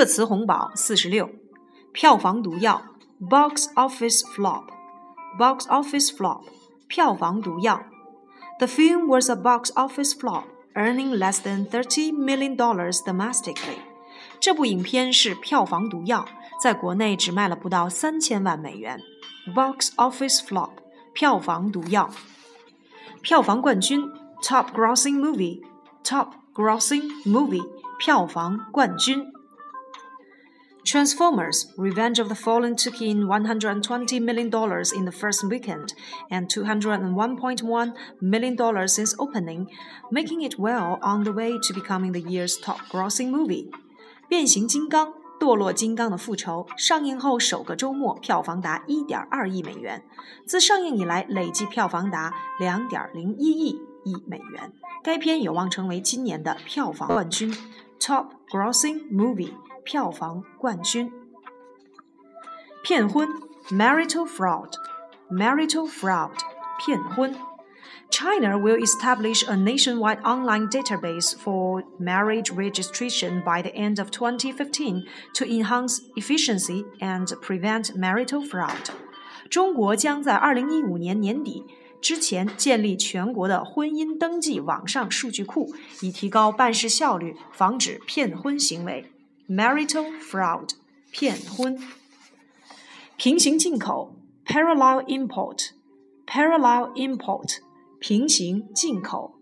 热词红宝四十六，票房毒药 box office flop box office flop 票房毒药。The film was a box office flop, earning less than thirty million dollars domestically. 这部影片是票房毒药，在国内只卖了不到三千万美元。Box office flop 票房毒药。票房冠军 top grossing movie top grossing movie 票房冠军。 Transformers Revenge of the Fallen took in $120 million in the first weekend and $201.1 million since opening, making it well on the way to becoming the year's top grossing movie. 变形金刚堕落金刚的复仇上映后首个周末票房达1.2亿美元，自上映以来累计票房达2.01亿亿美元。该片有望成为今年的票房冠军，Top Grossing Movie。 票房冠军。骗婚 （marital fraud），marital fraud，骗婚。China will establish a nationwide online database for marriage registration by the end of 2015 to enhance efficiency and prevent marital fraud. 中国将在2015年年底之前建立全国的婚姻登记网上数据库，以提高办事效率，防止骗婚行为。 marital fraud 骗婚，平行进口 parallel import parallel import 平行进口。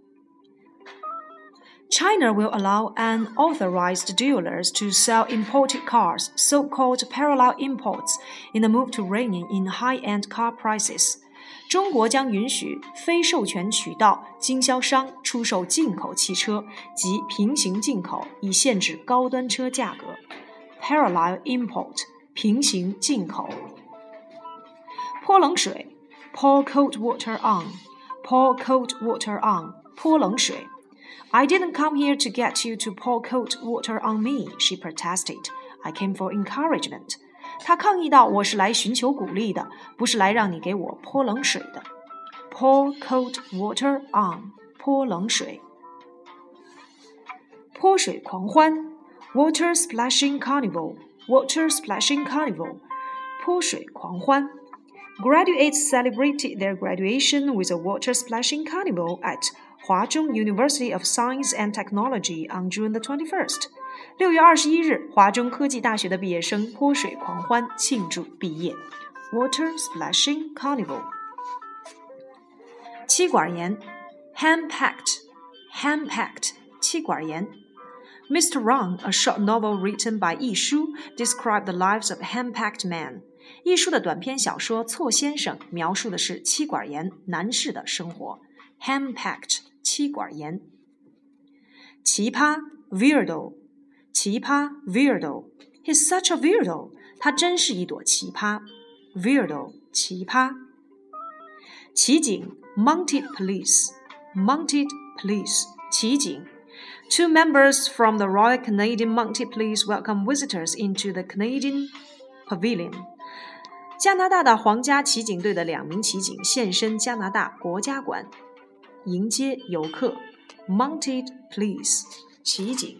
China will allow unauthorized dealers to sell imported cars, so-called parallel imports, in a move to rein in high-end car prices. 中国将允许非授权渠道经销商出售进口汽车及平行进口，以限制高端车价格。Parallel import，平行进口。泼冷水，pour cold water on，pour cold water on，泼冷水。I didn't come here to get you to pour cold water on me, she protested. I came for encouragement. 他抗议道：“我是来寻求鼓励的，不是来让你给我泼冷水的。” Pour cold water on，泼冷水。泼水狂欢，Water splashing carnival，Water splashing carnival，泼水狂欢。Graduates celebrated their graduation with a water splashing carnival at Huazhong University of Science and Technology on June the 21st. 六月二十一日，华中科技大学的毕业生泼水狂欢庆祝毕业，Water Splashing Carnival。气管炎，henpecked，hand-packed，气管炎。Mr. Wrong, a short novel written by Yi Shu, described the lives of henpecked men. 一书的短篇小说《错先生》描述的是妻管严男士的生活。Henpecked，妻管严。奇葩，weirdo，奇葩 weirdo，he's such a weirdo，他真是一朵奇葩 weirdo 奇葩。骑警 mounted police，mounted police 骑警。Two members from the Royal Canadian Mounted Police welcome visitors into the Canadian Pavilion. 加拿大的皇家骑警队的两名骑警现身加拿大国家馆，迎接游客。Mounted Police 骑警。